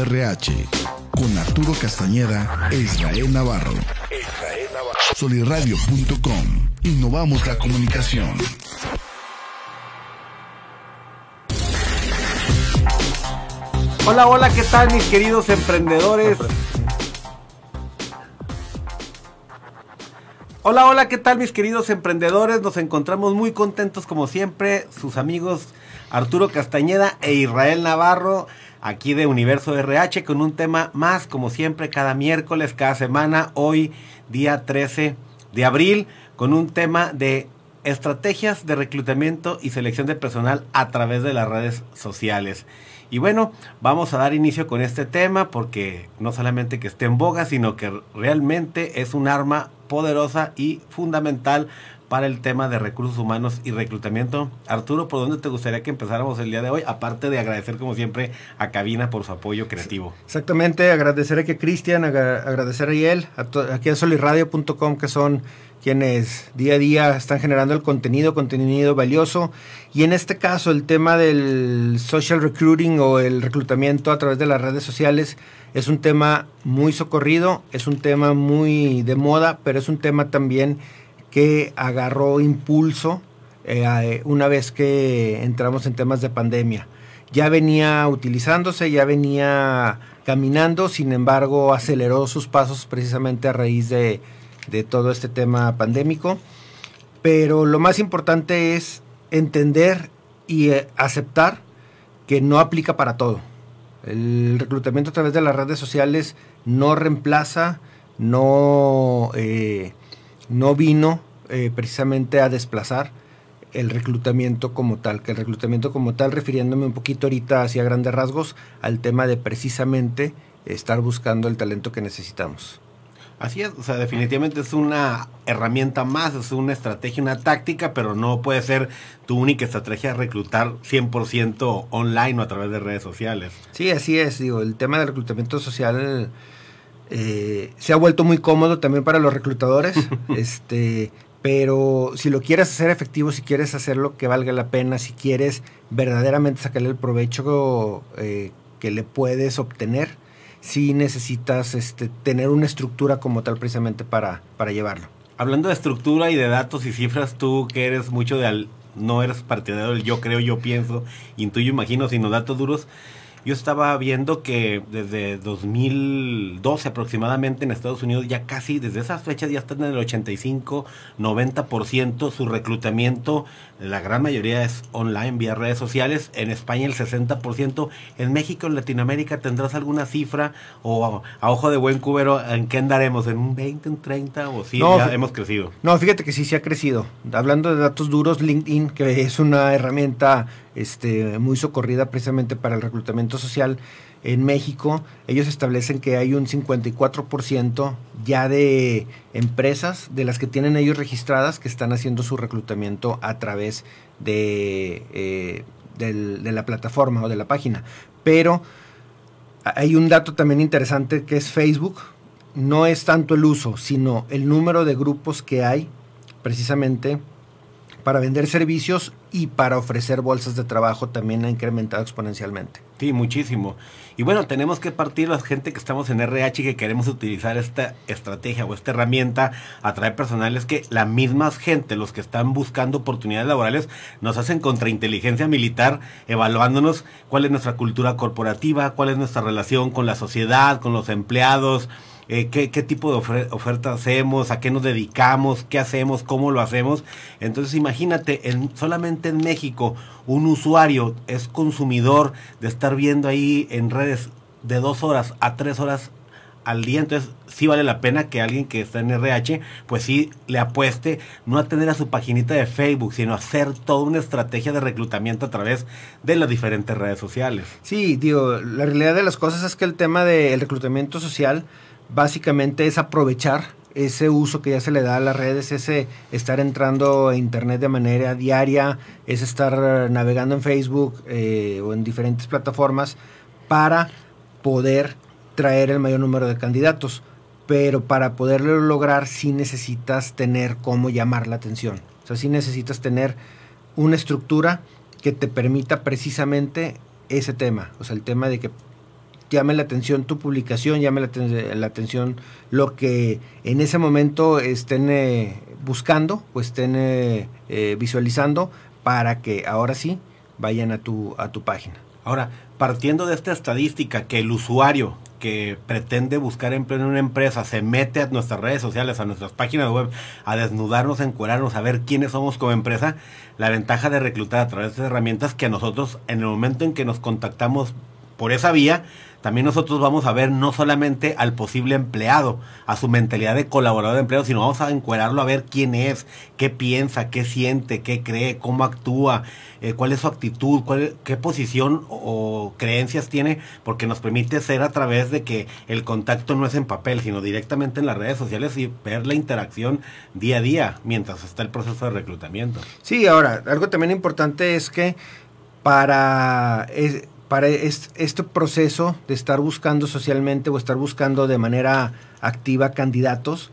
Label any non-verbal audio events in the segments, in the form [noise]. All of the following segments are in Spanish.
RH con Arturo Castañeda e Israel Navarro. Soliradio.com. Innovamos la comunicación. Hola, hola, ¿qué tal mis queridos emprendedores? Hola, hola, ¿qué tal mis queridos emprendedores? Nos encontramos muy contentos como siempre, sus amigos Arturo Castañeda e Israel Navarro, aquí de Universo RH, con un tema más, como siempre, cada miércoles, cada semana, hoy día 13 de abril, con un tema de estrategias de reclutamiento y selección de personal a través de las redes sociales. Y bueno, vamos a dar inicio con este tema porque no solamente que esté en boga, sino que realmente es un arma poderosa y fundamental para el tema de recursos humanos y reclutamiento. Arturo, ¿por dónde te gustaría que empezáramos el día de hoy? Aparte de agradecer como siempre a Cabina por su apoyo creativo. Exactamente, agradecer a Cristian, agradecer a él, aquí a solirradio.com que son quienes día a día están generando el contenido, contenido valioso. Y en este caso el tema del social recruiting o el reclutamiento a través de las redes sociales es un tema muy socorrido, es un tema muy de moda, pero es un tema también que agarró impulso eh, una vez que entramos en temas de pandemia. Ya venía utilizándose, ya venía caminando, sin embargo aceleró sus pasos precisamente a raíz de, de todo este tema pandémico. Pero lo más importante es entender y eh, aceptar que no aplica para todo. El reclutamiento a través de las redes sociales no reemplaza, no eh, no vino eh, precisamente a desplazar el reclutamiento como tal, que el reclutamiento como tal, refiriéndome un poquito ahorita hacia grandes rasgos, al tema de precisamente estar buscando el talento que necesitamos. Así es, o sea, definitivamente es una herramienta más, es una estrategia, una táctica, pero no puede ser tu única estrategia reclutar 100% online o a través de redes sociales. Sí, así es, digo, el tema del reclutamiento social eh, se ha vuelto muy cómodo también para los reclutadores, [laughs] este, pero si lo quieres hacer efectivo, si quieres hacerlo que valga la pena, si quieres verdaderamente sacarle el provecho eh, que le puedes obtener, si necesitas este, tener una estructura como tal precisamente para, para llevarlo. Hablando de estructura y de datos y cifras, tú que eres mucho de al, no eres partidario del yo creo, yo pienso, intuyo, imagino, sino datos duros. Yo estaba viendo que desde 2012 aproximadamente en Estados Unidos ya casi desde esas fechas ya están en el 85, 90% su reclutamiento, la gran mayoría es online vía redes sociales, en España el 60%, en México, en Latinoamérica tendrás alguna cifra o a, ojo de buen cubero, ¿en qué andaremos? ¿En un 20, en 30 o sí, ya hemos crecido? No, fíjate que sí, sí ha crecido. Hablando de datos duros, LinkedIn, que es una herramienta este, muy socorrida precisamente para el reclutamiento social en México, ellos establecen que hay un 54% ya de empresas de las que tienen ellos registradas que están haciendo su reclutamiento a través de, eh, de la plataforma o de la página. Pero hay un dato también interesante que es Facebook. No es tanto el uso, sino el número de grupos que hay precisamente para vender servicios y para ofrecer bolsas de trabajo también ha incrementado exponencialmente. Sí, muchísimo. Y bueno, tenemos que partir la gente que estamos en RH y que queremos utilizar esta estrategia o esta herramienta, atraer personales que la misma gente, los que están buscando oportunidades laborales, nos hacen contrainteligencia militar, evaluándonos cuál es nuestra cultura corporativa, cuál es nuestra relación con la sociedad, con los empleados, eh, qué, tipo de oferta hacemos, a qué nos dedicamos, qué hacemos, cómo lo hacemos. Entonces imagínate, en, solamente en México un usuario es consumidor de estar viendo ahí en redes de dos horas a tres horas al día, entonces sí vale la pena que alguien que está en RH, pues sí le apueste no a tener a su paginita de Facebook, sino a hacer toda una estrategia de reclutamiento a través de las diferentes redes sociales. Sí, digo, la realidad de las cosas es que el tema del reclutamiento social básicamente es aprovechar ese uso que ya se le da a las redes, ese estar entrando a internet de manera diaria, es estar navegando en Facebook eh, o en diferentes plataformas para poder traer el mayor número de candidatos. Pero para poderlo lograr sí necesitas tener cómo llamar la atención. O sea, sí necesitas tener una estructura que te permita precisamente ese tema. O sea, el tema de que llame la atención tu publicación, llame la, atención lo que en ese momento estén eh, buscando o estén eh, eh, visualizando para que ahora sí vayan a tu, a tu página. Ahora, partiendo de esta estadística que el usuario que pretende buscar empleo en una empresa se mete a nuestras redes sociales, a nuestras páginas web, a desnudarnos, a encuadrarnos, a ver quiénes somos como empresa, la ventaja de reclutar a través de herramientas que nosotros en el momento en que nos contactamos por esa vía, también nosotros vamos a ver no solamente al posible empleado, a su mentalidad de colaborador de empleo, sino vamos a encuadrarlo a ver quién es, qué piensa, qué siente, qué cree, cómo actúa, eh, cuál es su actitud, cuál, qué posición o, creencias tiene, porque nos permite ser a través de que el contacto no es en papel, sino directamente en las redes sociales y ver la interacción día a día mientras está el proceso de reclutamiento. Sí, ahora, algo también importante es que para para este proceso de estar buscando socialmente o estar buscando de manera activa candidatos,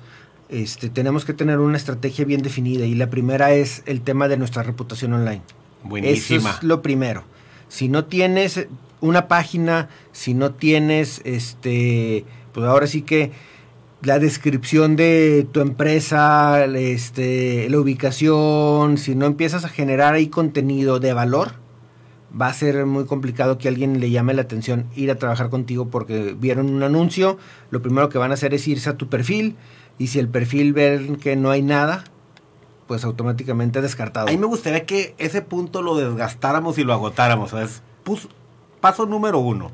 este, tenemos que tener una estrategia bien definida y la primera es el tema de nuestra reputación online. Buenísima. Eso es lo primero. Si no tienes una página, si no tienes, este, pues ahora sí que la descripción de tu empresa, este, la ubicación, si no empiezas a generar ahí contenido de valor, va a ser muy complicado que alguien le llame la atención ir a trabajar contigo porque vieron un anuncio, lo primero que van a hacer es irse a tu perfil y si el perfil ven que no hay nada, pues automáticamente descartado. A mí me gustaría que ese punto lo desgastáramos y lo agotáramos. ¿sabes? paso número uno.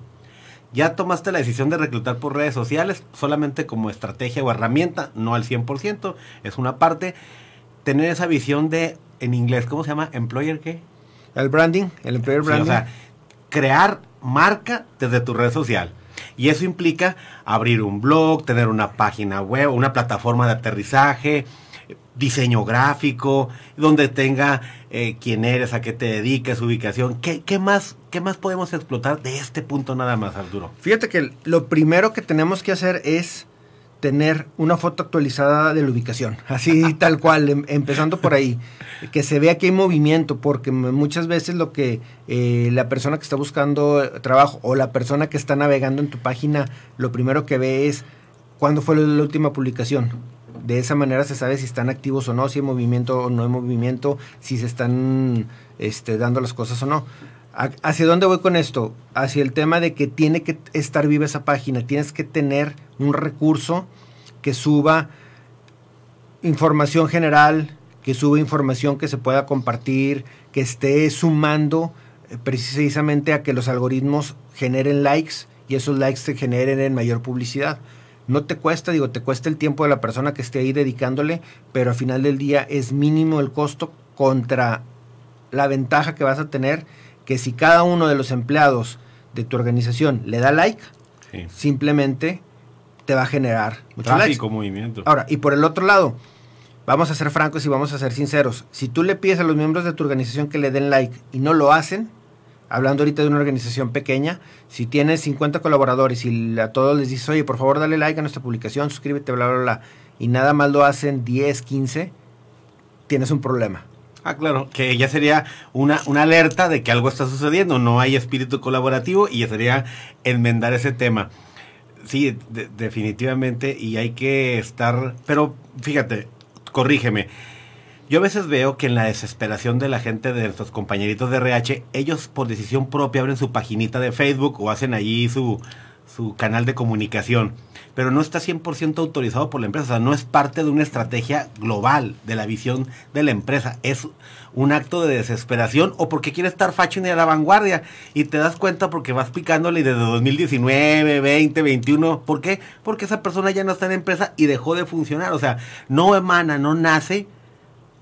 Ya tomaste la decisión de reclutar por redes sociales solamente como estrategia o herramienta, no al 100%, es una parte. Tener esa visión de, en inglés, ¿cómo se llama? ¿Employer qué? El branding, el employer branding. o sea, crear marca desde tu red social. Y eso implica abrir un blog, tener una página web, una plataforma de aterrizaje, diseño gráfico, donde tenga eh, quién eres, a qué te dedicas, ubicación. ¿Qué, ¿Qué, más, ¿Qué más podemos explotar de este punto nada más, Arturo? Fíjate que lo primero que tenemos que hacer es tener una foto actualizada de la ubicación, así [laughs] tal cual, em, empezando por ahí, que se vea que hay movimiento, porque muchas veces lo que eh, la persona que está buscando trabajo o la persona que está navegando en tu página, lo primero que ve es cuándo fue la última publicación. De esa manera se sabe si están activos o no, si hay movimiento o no hay movimiento, si se están este, dando las cosas o no. ¿Hacia dónde voy con esto? Hacia el tema de que tiene que estar viva esa página, tienes que tener un recurso que suba información general, que suba información que se pueda compartir, que esté sumando eh, precisamente a que los algoritmos generen likes y esos likes te generen en mayor publicidad. No te cuesta, digo, te cuesta el tiempo de la persona que esté ahí dedicándole, pero al final del día es mínimo el costo contra la ventaja que vas a tener que si cada uno de los empleados de tu organización le da like, simplemente te va a generar mucho Tráfico, movimiento. Ahora, y por el otro lado, vamos a ser francos y vamos a ser sinceros. Si tú le pides a los miembros de tu organización que le den like y no lo hacen, hablando ahorita de una organización pequeña, si tienes 50 colaboradores y a todos les dices, oye, por favor dale like a nuestra publicación, suscríbete, bla, bla, bla, y nada más lo hacen 10, 15, tienes un problema. Ah, claro, que ya sería una, una alerta de que algo está sucediendo, no hay espíritu colaborativo y ya sería enmendar ese tema. Sí, definitivamente, y hay que estar, pero fíjate, corrígeme. Yo a veces veo que en la desesperación de la gente, de nuestros compañeritos de RH, ellos por decisión propia abren su paginita de Facebook o hacen allí su, su canal de comunicación pero no está 100% autorizado por la empresa, o sea, no es parte de una estrategia global de la visión de la empresa, es un acto de desesperación o porque quiere estar fashion y a la vanguardia y te das cuenta porque vas picándole desde 2019, 20, 21, ¿por qué? Porque esa persona ya no está en empresa y dejó de funcionar, o sea, no emana, no nace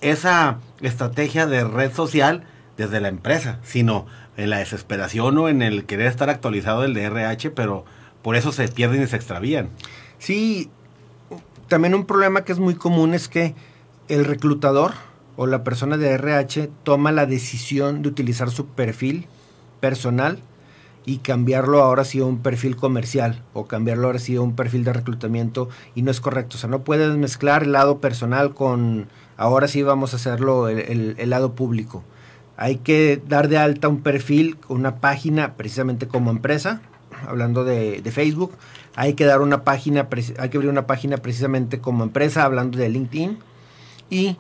esa estrategia de red social desde la empresa, sino en la desesperación o en el querer estar actualizado del DRH, pero por eso se pierden y se extravían. Sí, también un problema que es muy común es que el reclutador o la persona de RH toma la decisión de utilizar su perfil personal y cambiarlo ahora sí a un perfil comercial o cambiarlo ahora sí a un perfil de reclutamiento y no es correcto. O sea, no puedes mezclar el lado personal con ahora sí vamos a hacerlo el, el lado público. Hay que dar de alta un perfil, una página precisamente como empresa hablando de, de Facebook, hay que dar una página, hay que abrir una página precisamente como empresa, hablando de LinkedIn, y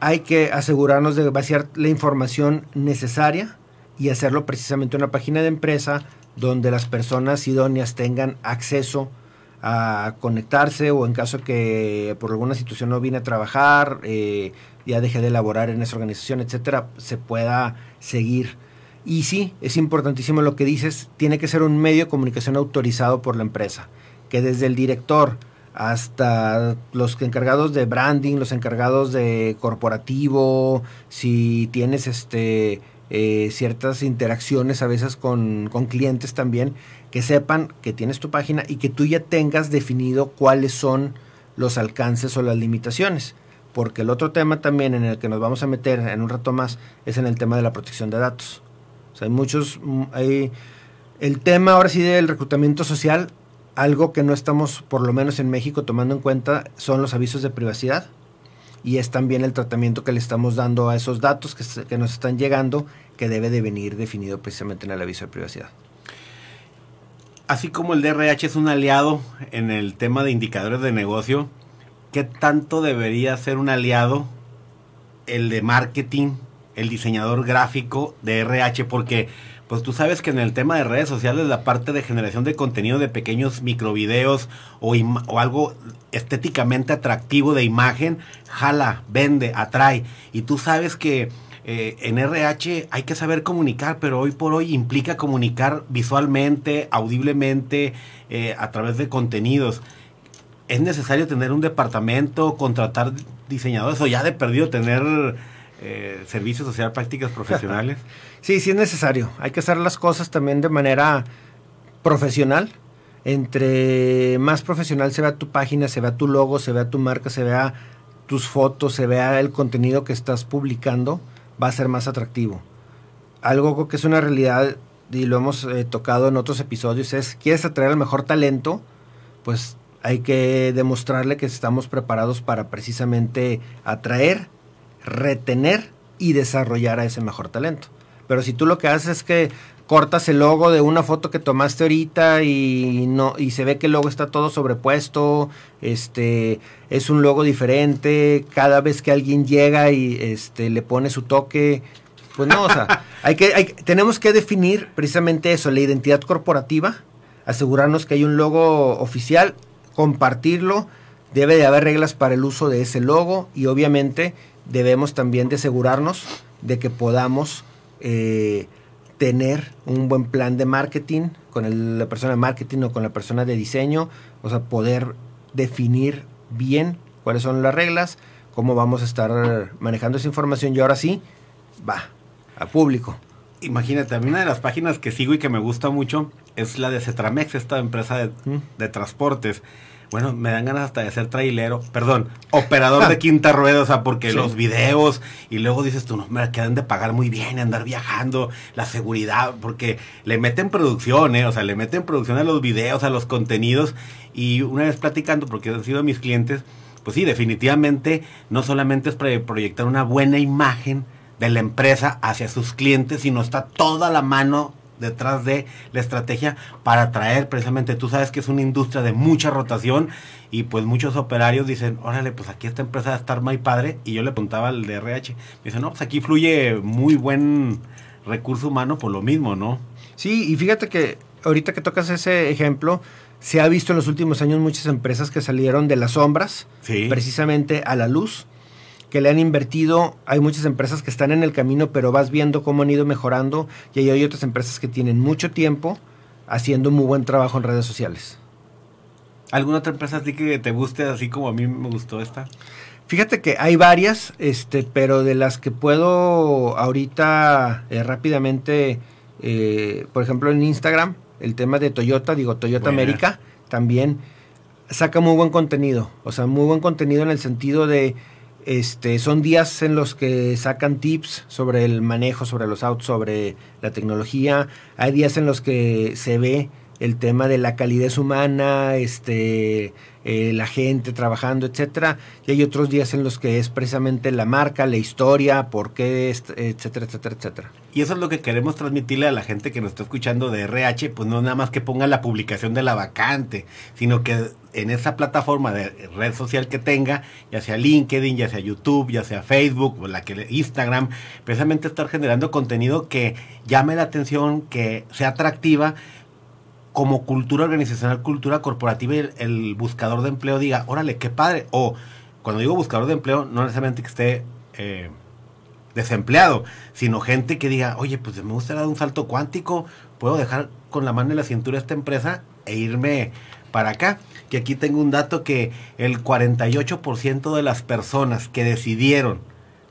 hay que asegurarnos de vaciar la información necesaria y hacerlo precisamente una página de empresa donde las personas idóneas tengan acceso a conectarse o en caso que por alguna situación no viene a trabajar, eh, ya deje de elaborar en esa organización, etcétera, se pueda seguir. Y sí, es importantísimo lo que dices, tiene que ser un medio de comunicación autorizado por la empresa, que desde el director hasta los encargados de branding, los encargados de corporativo, si tienes este eh, ciertas interacciones a veces con, con clientes también, que sepan que tienes tu página y que tú ya tengas definido cuáles son los alcances o las limitaciones. Porque el otro tema también en el que nos vamos a meter en un rato más es en el tema de la protección de datos. O sea, hay muchos, mm, hay, el tema ahora sí del reclutamiento social, algo que no estamos, por lo menos en México, tomando en cuenta son los avisos de privacidad y es también el tratamiento que le estamos dando a esos datos que, nos están llegando, que debe de venir definido precisamente en el aviso de privacidad. Así como el DRH es un aliado en el tema de indicadores de negocio, ¿qué tanto debería ser un aliado el de marketing, el diseñador gráfico de RH? Porque pues tú sabes que en el tema de redes sociales la parte de generación de contenido de pequeños microvideos o, o algo estéticamente atractivo de imagen, jala, vende, atrae. Y tú sabes que eh, en RH hay que saber comunicar, pero hoy por hoy implica comunicar visualmente, audiblemente, eh, a través de contenidos. ¿Es necesario tener un departamento, contratar diseñadores o ya de perdido tener eh, servicios social, prácticas [laughs] profesionales? sí, sí es necesario. Hay que hacer las cosas también de manera profesional. Entre más profesional se vea tu página, se vea tu logo, se vea tu marca, se vea tus fotos, se vea el contenido que estás publicando, va a ser más atractivo. Algo que es una realidad y lo hemos eh, tocado en otros episodios es, ¿quieres atraer al mejor talento? Pues hay que demostrarle que estamos preparados para precisamente atraer retener y desarrollar a ese mejor talento. Pero si tú lo que haces es que cortas el logo de una foto que tomaste ahorita y no y se ve que el logo está todo sobrepuesto, este es un logo diferente, cada vez que alguien llega y este le pone su toque, pues no, o sea, [laughs] hay que hay, tenemos que definir precisamente eso, la identidad corporativa, asegurarnos que hay un logo oficial, compartirlo, debe de haber reglas para el uso de ese logo y obviamente debemos también de asegurarnos de que podamos eh, tener un buen plan de marketing con la persona de marketing o con la persona de diseño, o sea, poder definir bien cuáles son las reglas, cómo vamos a estar manejando esa información. Y ahora sí, va, a público. Imagínate, a mí una de las páginas que sigo y que me gusta mucho es la de Cetramex, esta empresa de, de transportes bueno, me dan ganas hasta de ser trailero, perdón, operador de [laughs] quinta rueda, o sea, porque los videos y luego dices tú, no, me quedan de pagar muy bien, andar viajando, la seguridad, porque le meten producción, ¿eh? o sea, le meten producción a los videos, a los contenidos, y una vez platicando, porque han sido mis clientes, pues sí, definitivamente no solamente es para proyectar una buena imagen de la empresa hacia sus clientes, sino está toda la mano detrás de la estrategia para atraer precisamente, tú sabes que es una industria de mucha rotación y pues muchos operarios dicen, órale, pues aquí esta empresa va a estar muy padre y yo le preguntaba al DRH, me dice, no, pues aquí fluye muy buen recurso humano por lo mismo, ¿no? Sí, y fíjate que ahorita que tocas ese ejemplo, se ha visto en los últimos años muchas empresas que salieron de las sombras, precisamente a la luz que le han invertido. Hay muchas empresas que están en el camino, pero vas viendo cómo han ido mejorando. Y hay otras empresas que tienen mucho tiempo haciendo muy buen trabajo en redes sociales. ¿Alguna otra empresa así que te guste, así como a mí me gustó esta? Fíjate que hay varias, este, pero de las que puedo ahorita eh, rápidamente, eh, por ejemplo en Instagram, el tema de Toyota, digo Toyota América, también saca muy buen contenido. O sea, muy buen contenido en el sentido de este, son días en los que sacan tips sobre el manejo, sobre los autos, sobre la tecnología. Hay días en los que se ve el tema de la calidez humana, este, eh, la gente trabajando, etcétera. Y hay otros días en los que es precisamente la marca, la historia, por qué, etcétera, etcétera, etcétera. Y eso es lo que queremos transmitirle a la gente que nos está escuchando de RH, pues no nada más que ponga la publicación de la vacante, sino que en esa plataforma de red social que tenga, ya sea LinkedIn, ya sea YouTube, ya sea Facebook, o la que Instagram, precisamente estar generando contenido que llame la atención, que sea atractiva como cultura organizacional, cultura corporativa, y el, buscador de empleo diga, órale, qué padre. O cuando digo buscador de empleo, no necesariamente que esté eh, desempleado, sino gente que diga, oye, pues me gustaría dar un salto cuántico, puedo dejar con la mano en la cintura esta empresa e irme para acá. Que aquí tengo un dato que el 48% de las personas que decidieron,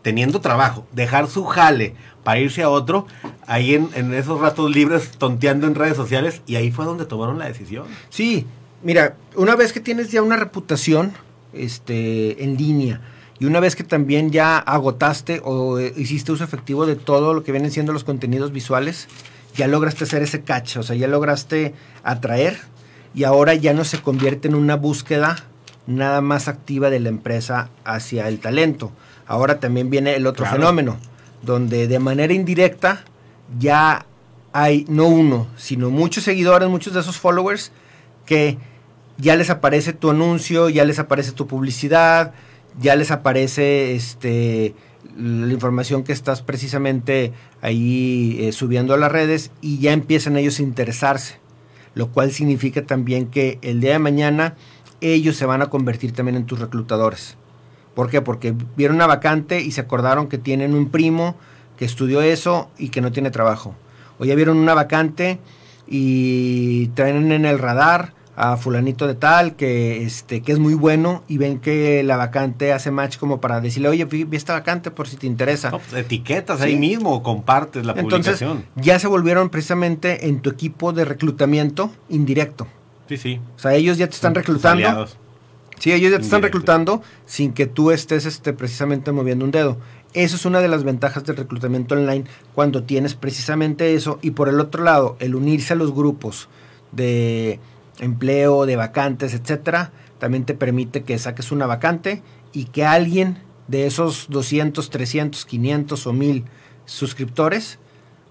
teniendo trabajo, dejar su jale para irse a otro, ahí en, esos ratos libres tonteando en redes sociales, y ahí fue donde tomaron la decisión. Sí, mira, una vez que tienes ya una reputación este, en línea, y una vez que también ya agotaste o eh, hiciste uso efectivo de todo lo que vienen siendo los contenidos visuales, ya lograste hacer ese catch, o sea, ya lograste atraer y ahora ya no se convierte en una búsqueda nada más activa de la empresa hacia el talento. Ahora también viene el otro fenómeno, donde de manera indirecta ya hay no uno, sino muchos seguidores, muchos de esos followers que ya les aparece tu anuncio, ya les aparece tu publicidad, ya les aparece este la información que estás precisamente ahí eh, subiendo a las redes y ya empiezan ellos a interesarse, lo cual significa también que el día de mañana ellos se van a convertir también en tus reclutadores. ¿Por qué? Porque vieron una vacante y se acordaron que tienen un primo que estudió eso y que no tiene trabajo. O ya vieron una vacante y traen en el radar a fulanito de tal que este que es muy bueno y ven que la vacante hace match como para decirle oye vi, esta vacante por si te interesa pues, etiquetas ahí mismo compartes la Entonces, publicación. ya se volvieron precisamente en tu equipo de reclutamiento indirecto. Sí sí. O sea ellos ya te están reclutando. Sí, ellos ya te están reclutando sin que tú estés este, precisamente moviendo un dedo. Eso es una de las ventajas del reclutamiento online cuando tienes precisamente eso. Y por el otro lado, el unirse a los grupos de empleo, de vacantes, etcétera, también te permite que saques una vacante y que alguien de esos 200, 300, 500 o 1000 suscriptores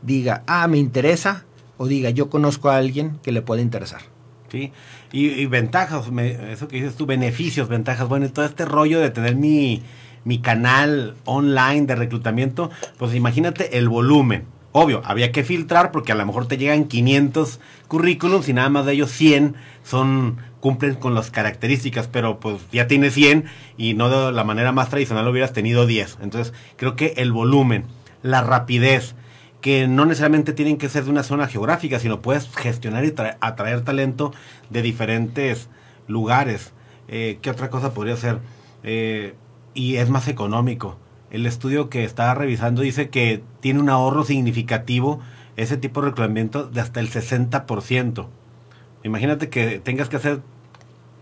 diga, ah, me interesa, o diga, yo conozco a alguien que le puede interesar. ¿sí? Y, ventajas, eso que dices tú, beneficios, ventajas. Bueno, y todo este rollo de tener mi, mi canal online de reclutamiento, pues imagínate el volumen. Obvio, había que filtrar porque a lo mejor te llegan 500 currículums y nada más de ellos 100 son cumplen con las características, pero pues ya tienes 100 y no de la manera más tradicional hubieras tenido 10. Entonces, creo que el volumen, la rapidez, que no necesariamente tienen que ser de una zona geográfica, sino puedes gestionar y atraer talento de diferentes lugares. Eh, ¿Qué otra cosa podría ser? Eh, y es más económico. El estudio que estaba revisando dice que tiene un ahorro significativo ese tipo de reclutamiento de hasta el 60%. Imagínate que tengas que hacer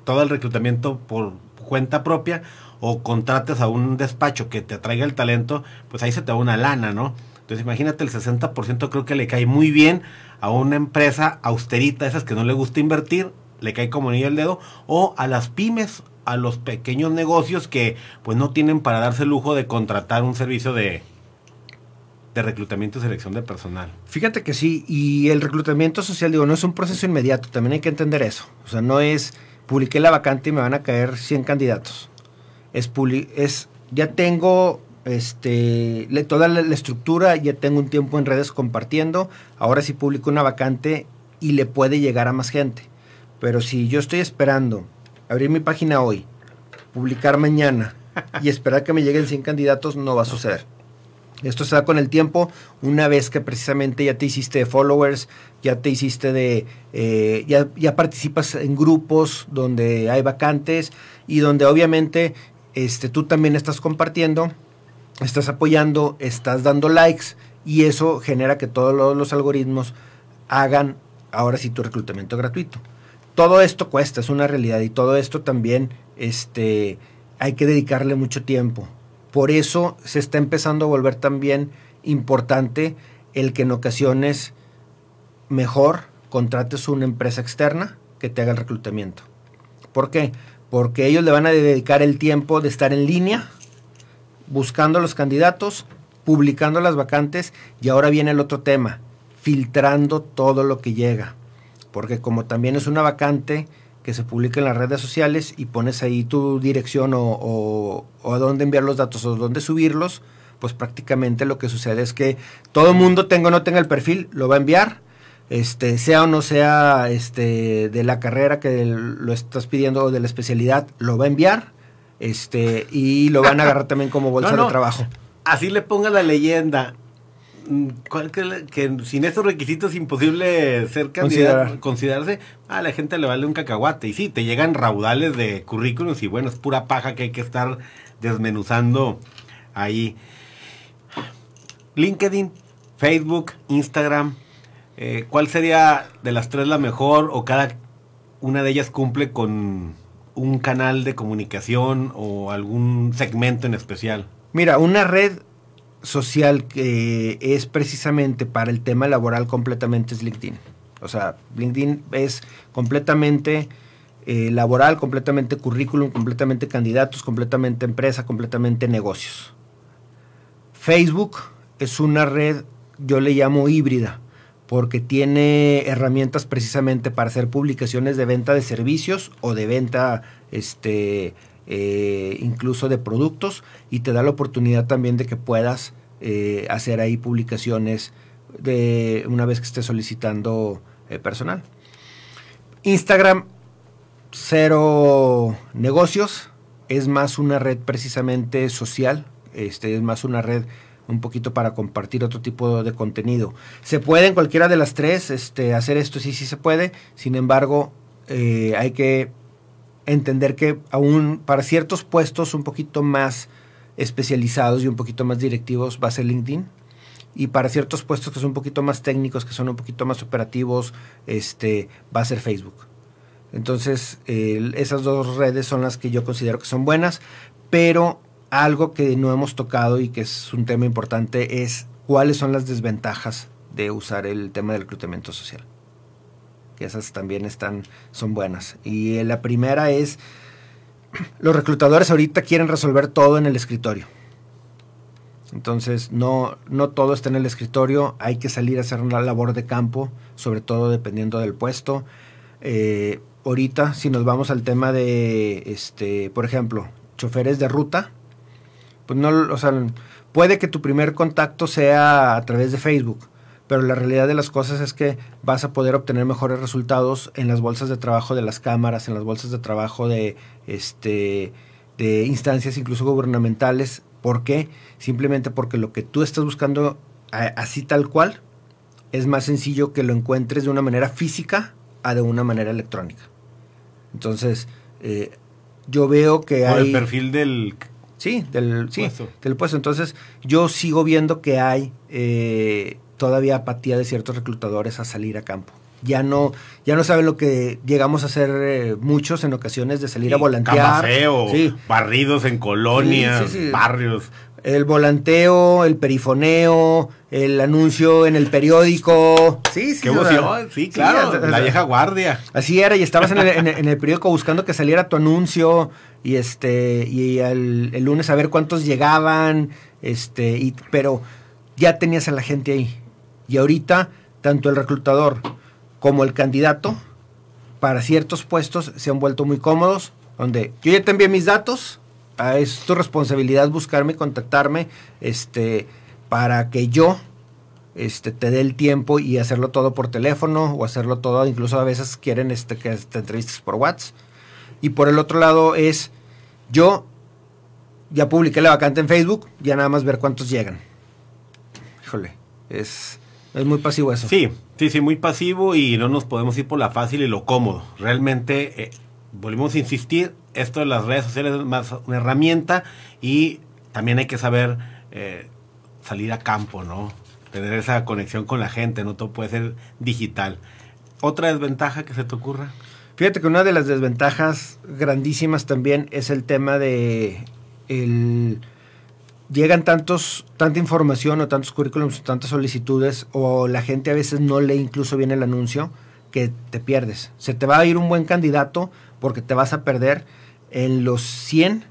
todo el reclutamiento por cuenta propia o contrates a un despacho que te atraiga el talento, pues ahí se te va una lana, ¿no? Entonces imagínate el 60% creo que le cae muy bien a una empresa austerita, esas que no le gusta invertir, le cae como niño el dedo, o a las pymes, a los pequeños negocios que pues no tienen para darse el lujo de contratar un servicio de, de reclutamiento y selección de personal. Fíjate que sí, y el reclutamiento social, digo, no es un proceso inmediato, también hay que entender eso. O sea, no es publiqué la vacante y me van a caer 100 candidatos. Es, es ya tengo este, toda la, estructura, ya tengo un tiempo en redes compartiendo, ahora sí publico una vacante y le puede llegar a más gente. Pero si yo estoy esperando abrir mi página hoy, publicar mañana y esperar que me lleguen 100 candidatos, no va a suceder. Esto se da con el tiempo, una vez que precisamente ya te hiciste de followers, ya te hiciste de, eh, ya, ya participas en grupos donde hay vacantes y donde obviamente este, tú también estás compartiendo estás apoyando, estás dando likes y eso genera que todos los, algoritmos hagan ahora sí tu reclutamiento gratuito. Todo esto cuesta, es una realidad y todo esto también este, hay que dedicarle mucho tiempo. Por eso se está empezando a volver también importante el que en ocasiones mejor contrates una empresa externa que te haga el reclutamiento. ¿Por qué? porque ellos le van a dedicar el tiempo de estar en línea, buscando a los candidatos, publicando las vacantes y ahora viene el otro tema, filtrando todo lo que llega. Porque como también es una vacante que se publica en las redes sociales y pones ahí tu dirección o, a dónde enviar los datos o dónde subirlos, pues prácticamente lo que sucede es que todo el mundo tenga o no tenga el perfil, lo va a enviar, este, sea o no sea este, de la carrera que lo estás pidiendo o de la especialidad, lo va a enviar este, y lo van a agarrar también como [laughs] bolsa de trabajo. Así le ponga la leyenda. ¿Cuál que, sin esos requisitos es imposible ser candidato, considerarse, a la gente le vale un cacahuate. Y sí, te llegan raudales de currículums y bueno, es pura paja que hay que estar desmenuzando ahí. LinkedIn, Facebook, Instagram, eh, ¿cuál sería de las tres la mejor o cada una de ellas cumple con un canal de comunicación o algún segmento en especial? Mira, una red social que es precisamente para el tema laboral completamente es LinkedIn. O sea, LinkedIn es completamente eh, laboral, completamente currículum, completamente candidatos, completamente empresa, completamente negocios. Facebook es una red, yo le llamo híbrida, porque tiene herramientas precisamente para hacer publicaciones de venta de servicios o de venta este, eh, incluso de productos, y te da la oportunidad también de que puedas eh, hacer ahí publicaciones de una vez que estés solicitando eh, personal. Instagram, cero negocios, es más una red precisamente social, este, es más una red un poquito para compartir otro tipo de contenido. Se puede en cualquiera de las tres este, hacer esto, sí, sí se puede, sin embargo, hay que entender que aún para ciertos puestos un poquito más especializados y un poquito más directivos va a ser LinkedIn. Y para ciertos puestos que son un poquito más técnicos, que son un poquito más operativos, este, va a ser Facebook. Entonces, esas dos redes son las que yo considero que son buenas, pero algo que no hemos tocado y que es un tema importante es cuáles son las desventajas de usar el tema del reclutamiento social esas también están, son buenas. Y eh, la primera es, los reclutadores ahorita quieren resolver todo en el escritorio. Entonces, no, no todo está en el escritorio, hay que salir a hacer una labor de campo, sobre todo dependiendo del puesto. Eh, ahorita, si nos vamos al tema de, este, por ejemplo, choferes de ruta, pues no, o sea, puede que tu primer contacto sea a través de Facebook, pero la realidad de las cosas es que vas a poder obtener mejores resultados en las bolsas de trabajo de las cámaras, en las bolsas de trabajo de, este, de instancias incluso gubernamentales. ¿Por qué? Simplemente porque lo que tú estás buscando así tal cual es más sencillo que lo encuentres de una manera física a de una manera electrónica. Entonces, eh, yo veo que hay... el perfil del... Sí, del, sí, del puesto. Entonces, yo sigo viendo que hay... Eh, todavía apatía de ciertos reclutadores a salir a campo. Ya no, ya no saben lo que llegamos a hacer eh, muchos en ocasiones de salir a volantear. sí. barridos en colonias, barrios. El volanteo, el perifoneo, el anuncio en el periódico. Sí, sí. Qué emoción. sí, claro. la vieja guardia. Así era, y estabas en el, periódico buscando que saliera tu anuncio y este y el, el, lunes a ver cuántos llegaban, este, y, pero ya tenías a la gente ahí. Y ahorita, tanto el reclutador como el candidato, para ciertos puestos, se han vuelto muy cómodos, donde yo ya te envié mis datos, es tu responsabilidad buscarme, contactarme, este, para que yo este, te dé el tiempo y hacerlo todo por teléfono o hacerlo todo, incluso a veces quieren este, que te entrevistes por WhatsApp. Y por el otro lado es, yo ya publiqué la vacante en Facebook, ya nada más ver cuántos llegan. Híjole, es, es muy pasivo eso. Sí, sí, sí, muy pasivo y no nos podemos ir por la fácil y lo cómodo. Realmente, eh, volvemos a insistir, esto de las redes sociales es más una herramienta y también hay que saber eh, salir a campo, ¿no? Tener esa conexión con la gente, no todo puede ser digital. ¿Otra desventaja que se te ocurra? Fíjate que una de las desventajas grandísimas también es el tema de el llegan tantos, tanta información o tantos currículums, tantas solicitudes, o la gente a veces no lee incluso bien el anuncio, que te pierdes. Se te va a ir un buen candidato porque te vas a perder en los 100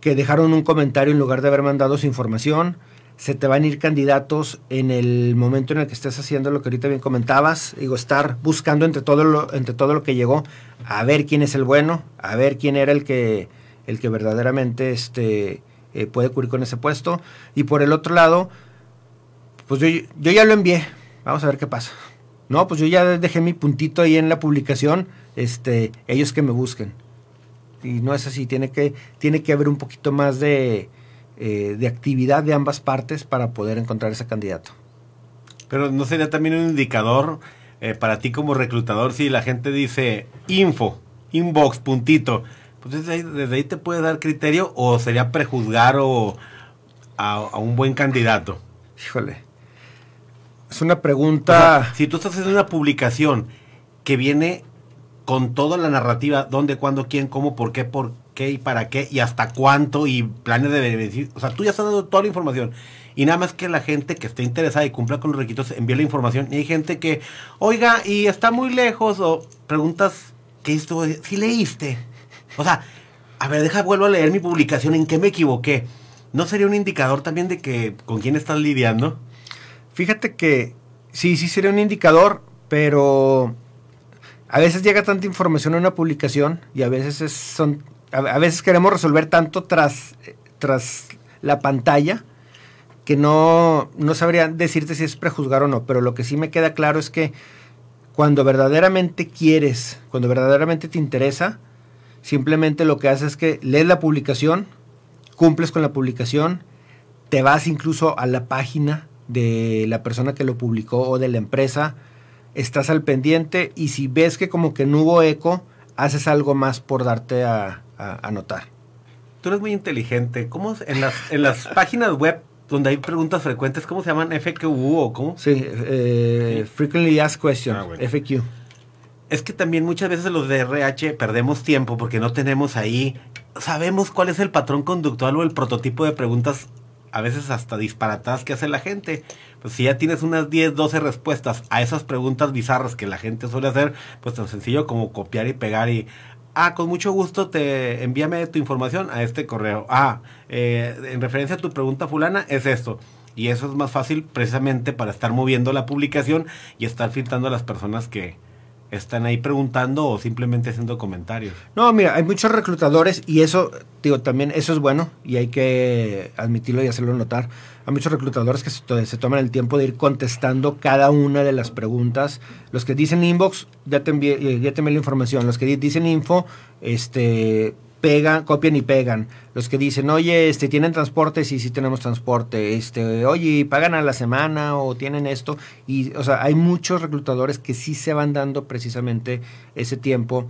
que dejaron un comentario en lugar de haber mandado su información. Se te van a ir candidatos en el momento en el que estés haciendo lo que ahorita bien comentabas. Digo, estar buscando entre todo lo, entre todo lo que llegó, a ver quién es el bueno, a ver quién era el que, el que verdaderamente este, eh, puede cubrir con ese puesto. Y por el otro lado, pues yo, yo ya lo envié. Vamos a ver qué pasa. No, pues yo ya dejé mi puntito ahí en la publicación. Este, ellos que me busquen y no es así, tiene que, tiene que haber un poquito más de, eh, de actividad de ambas partes para poder encontrar ese candidato. Pero no sería también un indicador eh, para ti como reclutador si la gente dice info, inbox, puntito. Pues desde ahí, desde ahí te puede dar criterio o sería prejuzgar o a, un buen candidato. Híjole. Es una pregunta. si tú estás haciendo una publicación que viene con toda la narrativa, dónde, cuándo, quién, cómo, por qué, por qué y para qué y hasta cuánto y planes de beneficio. O sea, tú ya estás dando toda la información. Y nada más que la gente que esté interesada y cumpla con los requisitos envíe la información. Y hay gente que, oiga, y está muy lejos o preguntas, ¿qué esto? Si leíste. O sea, a ver, deja, vuelvo a leer mi publicación, ¿en qué me equivoqué? ¿No sería un indicador también de que con quién estás lidiando? Fíjate que sí, sí sería un indicador, pero a veces llega tanta información en una publicación y a veces son a, veces queremos resolver tanto tras tras la pantalla que no, no sabría decirte si es prejuzgar o no, pero lo que sí me queda claro es que cuando verdaderamente quieres, cuando verdaderamente te interesa, simplemente lo que haces es que lees la publicación, cumples con la publicación, te vas incluso a la página de la persona que lo publicó o de la empresa, estás al pendiente y si ves que como que no hubo eco, haces algo más por darte a, a, notar. Tú eres muy inteligente. ¿Cómo en las, en las páginas web donde hay preguntas frecuentes, cómo se llaman? ¿FQ o cómo? Sí, eh, Frequently Asked Questions, ah, FQ. Es que también muchas veces los de RH perdemos tiempo porque no tenemos ahí, sabemos cuál es el patrón conductual o el prototipo de preguntas a veces hasta disparatadas que hace la gente. Pues si ya tienes unas 10, 12 respuestas a esas preguntas bizarras que la gente suele hacer, pues tan sencillo como copiar y pegar y, ah, con mucho gusto te envíame tu información a este correo. Ah, eh, en referencia a tu pregunta fulana es esto. Y eso es más fácil precisamente para estar moviendo la publicación y estar filtrando a las personas que, están ahí preguntando o simplemente haciendo comentarios. No, mira, hay muchos reclutadores y eso, digo, también eso es bueno y hay que admitirlo y hacerlo notar. Hay muchos reclutadores que se, toman el tiempo de ir contestando cada una de las preguntas. Los que dicen inbox, ya te envié, eh, ya te envié la información. Los que dicen info, este, pegan, copian y pegan. Los que dicen, oye, este, tienen transporte, sí, sí tenemos transporte. Este, oye, pagan a la semana o tienen esto. Y, o sea, hay muchos reclutadores que sí se van dando precisamente ese tiempo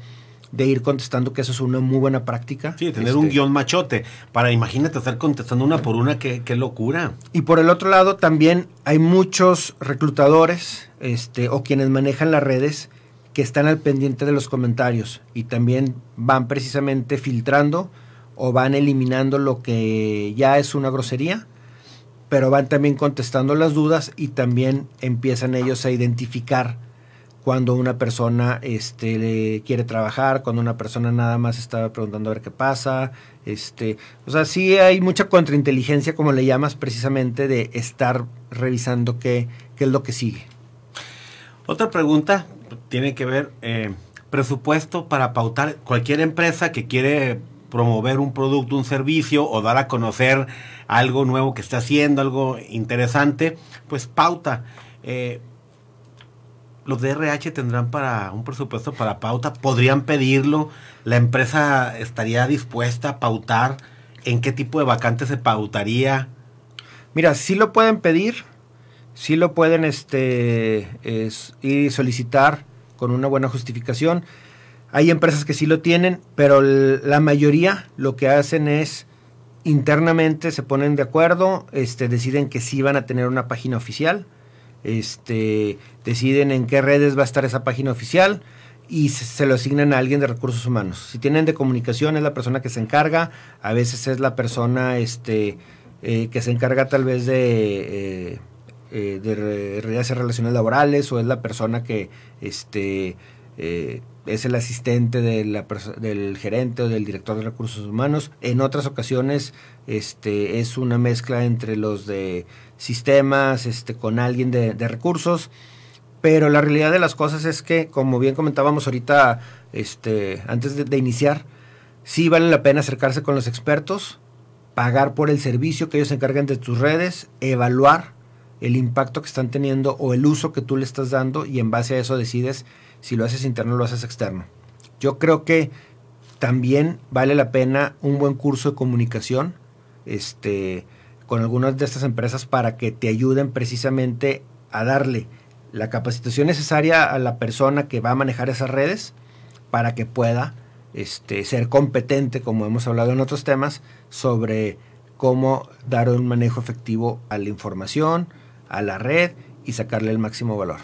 de ir contestando, que eso es una muy buena práctica. Sí, tener un este guion machote. Para, imagínate, estar contestando una por una, qué, qué, locura. Y por el otro lado, también hay muchos reclutadores, este, o quienes manejan las redes, que están al pendiente de los comentarios y también van precisamente filtrando o van eliminando lo que ya es una grosería, pero van también contestando las dudas y también empiezan ellos a identificar cuando una persona este, quiere trabajar, cuando una persona nada más está preguntando a ver qué pasa. Este, o sea, sí hay mucha contrainteligencia, como le llamas, precisamente de estar revisando qué, qué es lo que sigue. Otra pregunta tiene que ver eh, presupuesto para pautar cualquier empresa que quiere promover un producto, un servicio o dar a conocer algo nuevo que está haciendo, algo interesante, pues pauta. Eh, los DRH tendrán para un presupuesto para pauta, podrían pedirlo, la empresa estaría dispuesta a pautar, en qué tipo de vacante se pautaría. Mira, sí lo pueden pedir, sí lo pueden este, ir y solicitar con una buena justificación. Hay empresas que sí lo tienen, pero la mayoría lo que hacen es internamente se ponen de acuerdo, este, deciden que sí van a tener una página oficial, este, deciden en qué redes va a estar esa página oficial y se, lo asignan a alguien de recursos humanos. Si tienen de comunicación es la persona que se encarga, a veces es la persona este, eh, que se encarga tal vez de... Eh, eh, de relaciones laborales o es la persona que este eh, es el asistente de la del gerente o del director de recursos humanos. En otras ocasiones este, es una mezcla entre los de sistemas este, con alguien de, recursos. Pero la realidad de las cosas es que, como bien comentábamos ahorita, este, antes de, iniciar, sí vale la pena acercarse con los expertos, pagar por el servicio que ellos se encarguen de tus redes, evaluar el impacto que están teniendo o el uso que tú le estás dando y en base a eso decides si lo haces interno o lo haces externo. Yo creo que también vale la pena un buen curso de comunicación este, con algunas de estas empresas para que te ayuden precisamente a darle la capacitación necesaria a la persona que va a manejar esas redes para que pueda este, ser competente, como hemos hablado en otros temas, sobre cómo dar un manejo efectivo a la información, a la red y sacarle el máximo valor.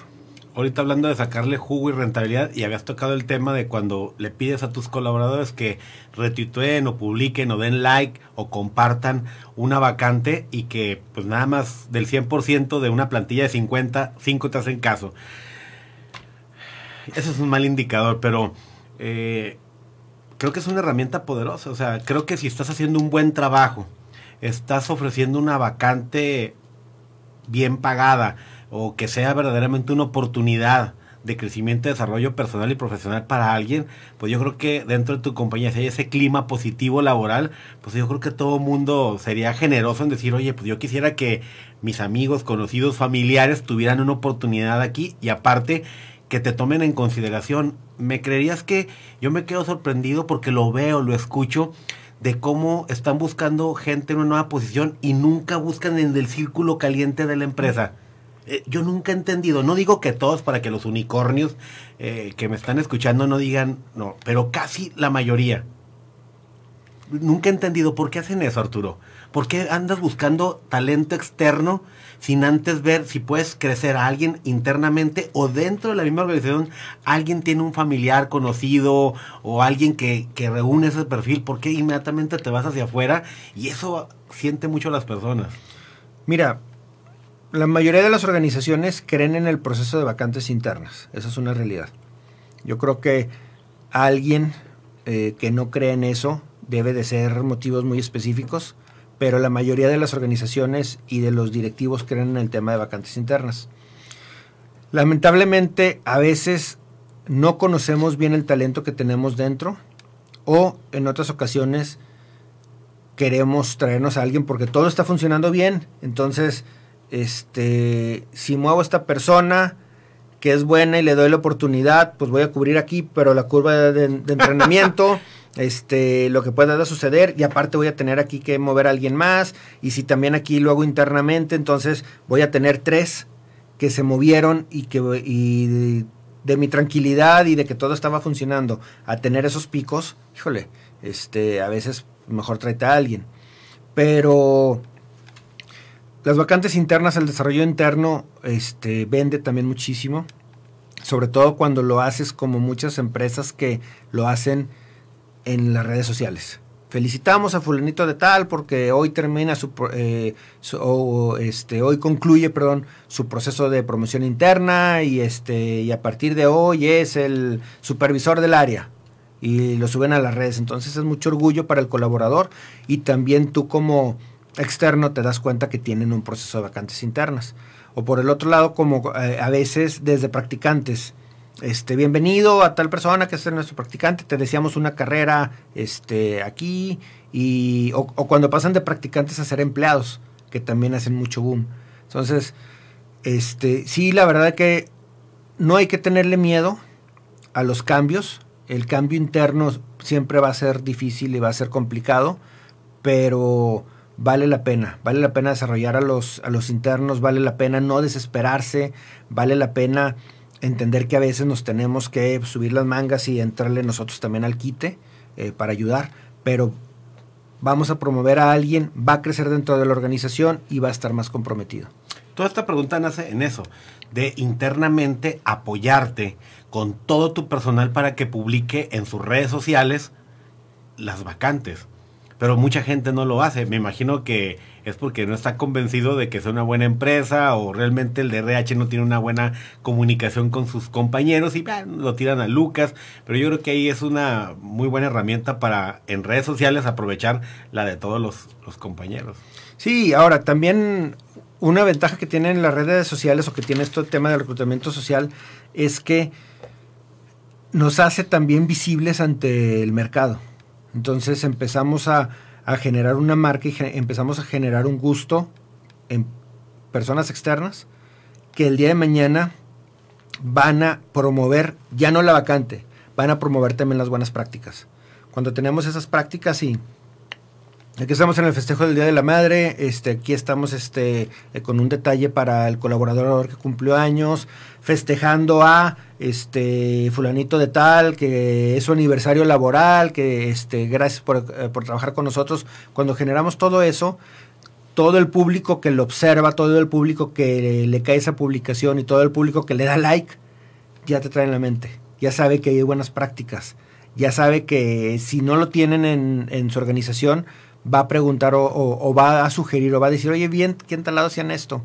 Ahorita hablando de sacarle jugo y rentabilidad, y habías tocado el tema de cuando le pides a tus colaboradores que retuiteen o publiquen o den like o compartan una vacante y que pues nada más del 100% de una plantilla de 50, 5 te hacen caso. Eso es un mal indicador, pero eh, creo que es una herramienta poderosa. O sea, creo que si estás haciendo un buen trabajo, estás ofreciendo una vacante bien pagada o que sea verdaderamente una oportunidad de crecimiento, desarrollo personal y profesional para alguien, pues yo creo que dentro de tu compañía, si hay ese clima positivo laboral, pues yo creo que todo mundo sería generoso en decir, oye, pues yo quisiera que mis amigos, conocidos, familiares tuvieran una oportunidad aquí y aparte que te tomen en consideración. ¿Me creerías que yo me quedo sorprendido porque lo veo, lo escucho? De cómo están buscando gente en una nueva posición y nunca buscan en el círculo caliente de la empresa. Eh, yo nunca he entendido, no digo que todos para que los unicornios eh, que me están escuchando no digan, no, pero casi la mayoría. Nunca he entendido por qué hacen eso, Arturo. ¿Por qué andas buscando talento externo sin antes ver si puedes crecer a alguien internamente o dentro de la misma organización alguien tiene un familiar conocido o alguien que, que reúne ese perfil? ¿Por qué inmediatamente te vas hacia afuera? Y eso siente mucho a las personas. Mira, la mayoría de las organizaciones creen en el proceso de vacantes internas. Esa es una realidad. Yo creo que alguien eh, que no cree en eso debe de ser motivos muy específicos pero la mayoría de las organizaciones y de los directivos creen en el tema de vacantes internas. Lamentablemente, a veces no conocemos bien el talento que tenemos dentro o en otras ocasiones queremos traernos a alguien porque todo está funcionando bien. Entonces, este, si muevo a esta persona que es buena y le doy la oportunidad, pues voy a cubrir aquí, pero la curva de, de [laughs] entrenamiento este, lo que pueda suceder y aparte voy a tener aquí que mover a alguien más y si también aquí lo hago internamente, entonces voy a tener tres que se movieron y que y de, mi tranquilidad y de que todo estaba funcionando a tener esos picos, híjole, este, a veces mejor tráete a alguien. Pero las vacantes internas, el desarrollo interno, este, vende también muchísimo. Sobre todo cuando lo haces como muchas empresas que lo hacen en las redes sociales. Felicitamos a fulanito de tal porque hoy termina su, eh, o este hoy concluye, perdón, su proceso de promoción interna y este y a partir de hoy es el supervisor del área y lo suben a las redes. Entonces es mucho orgullo para el colaborador y también tú como externo te das cuenta que tienen un proceso de vacantes internas. O por el otro lado, como eh, a veces desde practicantes este, bienvenido a tal persona que es nuestro practicante, te deseamos una carrera este, aquí, y, o, cuando pasan de practicantes a ser empleados, que también hacen mucho boom. Entonces, este, sí, la verdad que no hay que tenerle miedo a los cambios. El cambio interno siempre va a ser difícil y va a ser complicado, pero vale la pena, vale la pena desarrollar a los, a los internos, vale la pena no desesperarse, vale la pena entender que a veces nos tenemos que subir las mangas y entrarle nosotros también al quite eh, para ayudar, pero vamos a promover a alguien, va a crecer dentro de la organización y va a estar más comprometido. Toda esta pregunta nace en eso, de internamente apoyarte con todo tu personal para que publique en sus redes sociales las vacantes. Pero mucha gente no lo hace. Me imagino que es porque no está convencido de que sea una buena empresa o realmente el DRH no tiene una buena comunicación con sus compañeros y lo tiran a Lucas. Pero yo creo que ahí es una muy buena herramienta para en redes sociales aprovechar la de todos los, compañeros. Sí, ahora también una ventaja que tienen las redes sociales o que tiene este tema del reclutamiento social es que nos hace también visibles ante el mercado. Entonces empezamos a, generar una marca y empezamos a generar un gusto en personas externas que el día de mañana van a promover, ya no la vacante, van a promover también las buenas prácticas. Cuando tenemos esas prácticas y Aquí estamos en el festejo del Día de la Madre. Este, aquí estamos este, eh, con un detalle para el colaborador que cumplió años, festejando a este fulanito de tal, que es su aniversario laboral, que este, gracias por, eh, por trabajar con nosotros. Cuando generamos todo eso, todo el público que lo observa, todo el público que le cae esa publicación y todo el público que le da like, ya te trae en la mente. Ya sabe que hay buenas prácticas. Ya sabe que si no lo tienen en, en su organización, va a preguntar o, va a sugerir o va a decir, oye, bien, ¿quién tal lado hacían esto?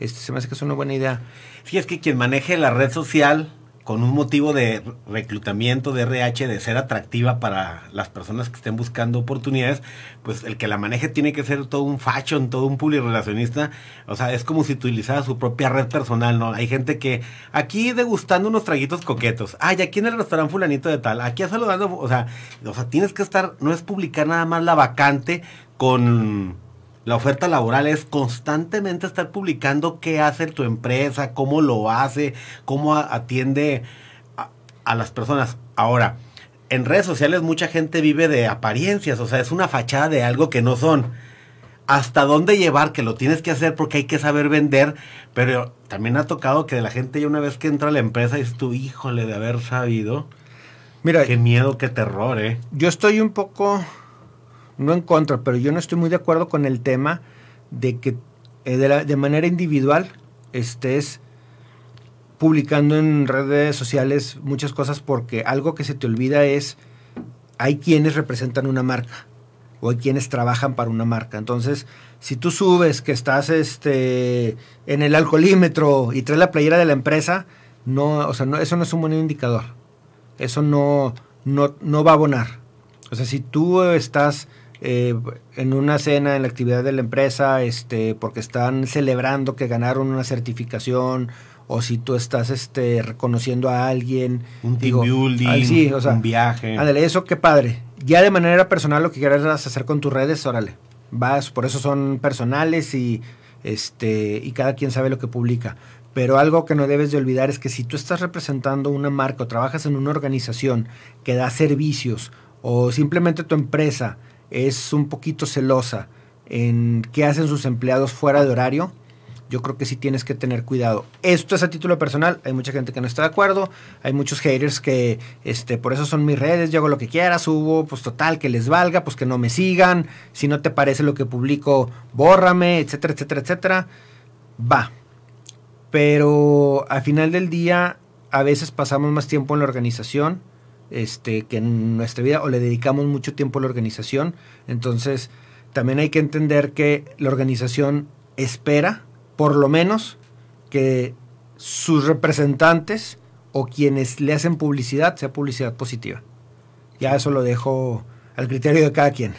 Este, se me hace que es una buena idea. Sí, es que quien maneje la red social con un motivo de reclutamiento de RH, de ser atractiva para las personas que estén buscando oportunidades, pues el que la maneje tiene que ser todo un fashion, todo un relacionista O sea, es como si utilizara su propia red personal, ¿no? Hay gente que aquí degustando unos traguitos coquetos. Ay, aquí en el restaurante fulanito de tal. Aquí saludando, o sea, o sea, tienes que estar, no es publicar nada más la vacante con la oferta laboral es constantemente estar publicando qué hace tu empresa, cómo lo hace, cómo atiende a, las personas. Ahora, en redes sociales mucha gente vive de apariencias, o sea, es una fachada de algo que no son. Hasta dónde llevar, que lo tienes que hacer porque hay que saber vender, pero también ha tocado que la gente ya una vez que entra a la empresa es tu híjole de haber sabido. Mira, qué miedo, qué terror, eh. Yo estoy un poco no en contra, pero yo no estoy muy de acuerdo con el tema de que eh, de, manera individual estés publicando en redes sociales muchas cosas porque algo que se te olvida es hay quienes representan una marca o hay quienes trabajan para una marca. Entonces, si tú subes que estás este en el alcoholímetro y traes la playera de la empresa, no, o sea, no, eso no es un buen indicador. Eso no, no, no va a abonar. O sea, si tú estás eh, en una cena en la actividad de la empresa, este, porque están celebrando que ganaron una certificación, o si tú estás este, reconociendo a alguien. Un team building, un viaje. Ándale, eso qué padre. Ya de manera personal lo que quieras hacer con tus redes, órale. Vas, por eso son personales y, este, y cada quien sabe lo que publica. Pero algo que no debes de olvidar es que si tú estás representando una marca o trabajas en una organización que da servicios o simplemente tu empresa es un poquito celosa en qué hacen sus empleados fuera de horario, yo creo que sí tienes que tener cuidado. Esto es a título personal, hay mucha gente que no está de acuerdo, hay muchos haters que este por eso son mis redes, yo hago lo que quiera, subo, pues total que les valga, pues que no me sigan, si no te parece lo que publico, bórrame, etcétera, etcétera, etcétera. Va. Pero al final del día a veces pasamos más tiempo en la organización este, que en nuestra vida o le dedicamos mucho tiempo a la organización. Entonces, también hay que entender que la organización espera, por lo menos, que sus representantes o quienes le hacen publicidad sea publicidad positiva. Ya eso lo dejo al criterio de cada quien.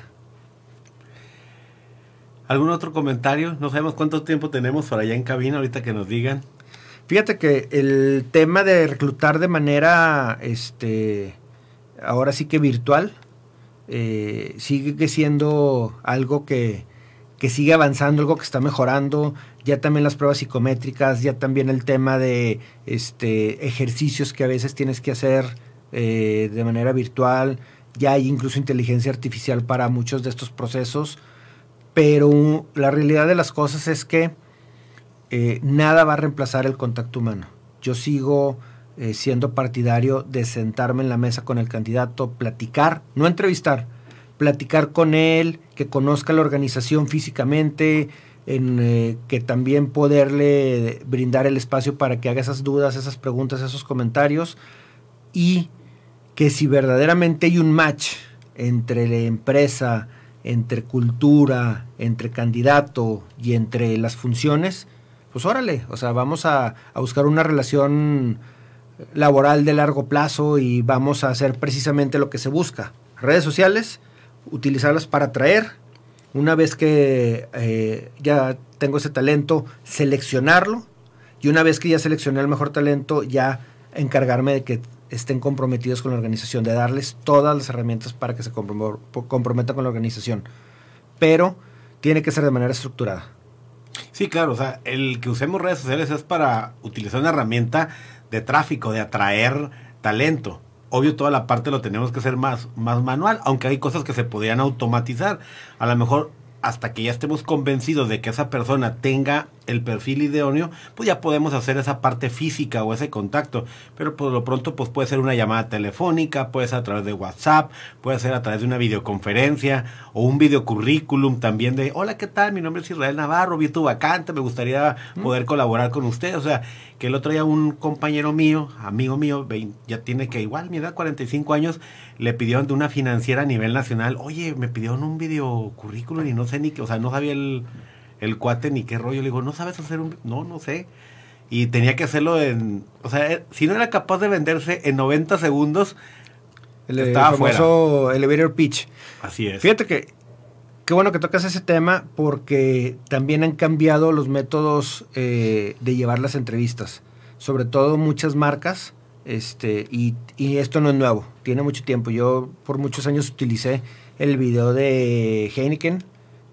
¿Algún otro comentario? No sabemos cuánto tiempo tenemos para allá en cabina, ahorita que nos digan. Fíjate que el tema de reclutar de manera, este, ahora sí que virtual, eh, sigue siendo algo que, que, sigue avanzando, algo que está mejorando. Ya también las pruebas psicométricas, ya también el tema de este, ejercicios que a veces tienes que hacer eh, de manera virtual. Ya hay incluso inteligencia artificial para muchos de estos procesos. Pero la realidad de las cosas es que eh, nada va a reemplazar el contacto humano. Yo sigo eh, siendo partidario de sentarme en la mesa con el candidato, platicar, no entrevistar, platicar con él, que conozca la organización físicamente, en eh, que también poderle brindar el espacio para que haga esas dudas, esas preguntas, esos comentarios y que si verdaderamente hay un match entre la empresa, entre cultura, entre candidato y entre las funciones, pues órale, o sea, vamos a, buscar una relación laboral de largo plazo y vamos a hacer precisamente lo que se busca. Redes sociales, utilizarlas para atraer. Una vez que eh, ya tengo ese talento, seleccionarlo. Y una vez que ya seleccioné el mejor talento, ya encargarme de que estén comprometidos con la organización, de darles todas las herramientas para que se comprometan con la organización. Pero tiene que ser de manera estructurada. Sí, claro, o sea, el que usemos redes sociales es para utilizar una herramienta de tráfico, de atraer talento. Obvio, toda la parte lo tenemos que hacer más, más manual, aunque hay cosas que se podrían automatizar. A lo mejor hasta que ya estemos convencidos de que esa persona tenga el perfil idóneo, pues ya podemos hacer esa parte física o ese contacto. Pero por lo pronto, pues puede ser una llamada telefónica, puede ser a través de WhatsApp, puede ser a través de una videoconferencia o un videocurrículum también de, hola, ¿qué tal? Mi nombre es Israel Navarro, vi tu vacante, me gustaría poder colaborar con usted. O sea, que el otro día un compañero mío, amigo mío, ya tiene que igual, mi edad, 45 años, le pidieron de una financiera a nivel nacional, oye, me pidieron un videocurrículum y no sé ni qué, o sea, no sabía el el cuate ni qué rollo. Le digo, ¿no sabes hacer un...? No, no sé. Y tenía que hacerlo en... O sea, eh, si no era capaz de venderse en 90 segundos, el, estaba famoso elevator pitch. Así es. Fíjate que qué bueno que tocas ese tema porque también han cambiado los métodos eh, de llevar las entrevistas. Sobre todo muchas marcas, este, y, y, esto no es nuevo, tiene mucho tiempo. Yo por muchos años utilicé el video de Heineken,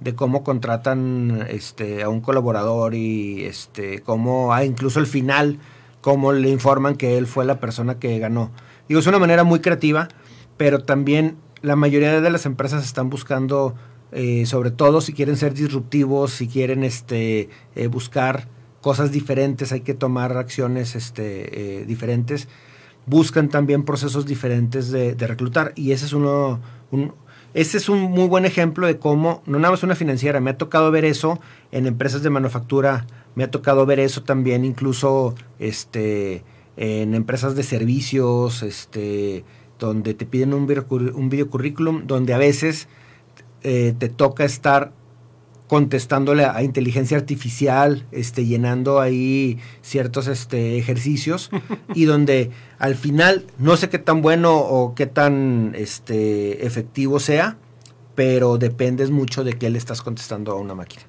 de cómo contratan este, a un colaborador y este, cómo, ah, incluso al final, cómo le informan que él fue la persona que ganó. Digo, es una manera muy creativa, pero también la mayoría de las empresas están buscando, eh, sobre todo si quieren ser disruptivos, si quieren este, eh, buscar cosas diferentes, hay que tomar acciones este, eh, diferentes, buscan también procesos diferentes de, reclutar y ese es uno, un, ese es un muy buen ejemplo de cómo, no nada más una financiera, me ha tocado ver eso en empresas de manufactura, me ha tocado ver eso también incluso este, en empresas de servicios, este, donde te piden un, un videocurrículum, donde a veces eh, te toca estar contestándole a inteligencia artificial, este, llenando ahí ciertos este, ejercicios [laughs] y donde al final no sé qué tan bueno o qué tan este, efectivo sea, pero dependes mucho de qué le estás contestando a una máquina.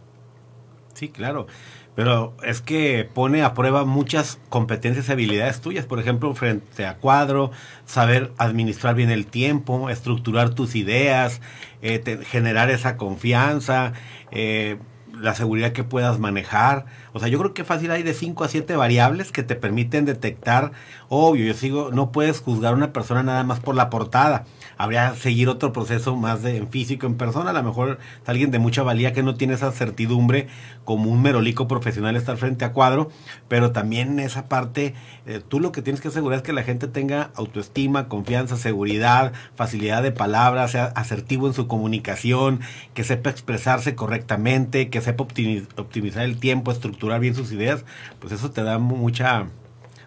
Sí, claro. Pero es que pone a prueba muchas competencias y habilidades tuyas. Por ejemplo, frente a cuadro, saber administrar bien el tiempo, estructurar tus ideas, eh, generar esa confianza, eh, la seguridad que puedas manejar. O sea, yo creo que fácil hay de 5 a 7 variables que te permiten detectar. Obvio, yo sigo, no puedes juzgar a una persona nada más por la portada habría seguir otro proceso más en físico, en persona. A lo mejor es alguien de mucha valía que no tiene esa certidumbre como un merolico profesional estar frente a cuadro, pero también esa parte, eh, tú lo que tienes que asegurar es que la gente tenga autoestima, confianza, seguridad, facilidad de palabras, sea asertivo en su comunicación, que sepa expresarse correctamente, que sepa optimizar el tiempo, estructurar bien sus ideas, pues eso te da mucha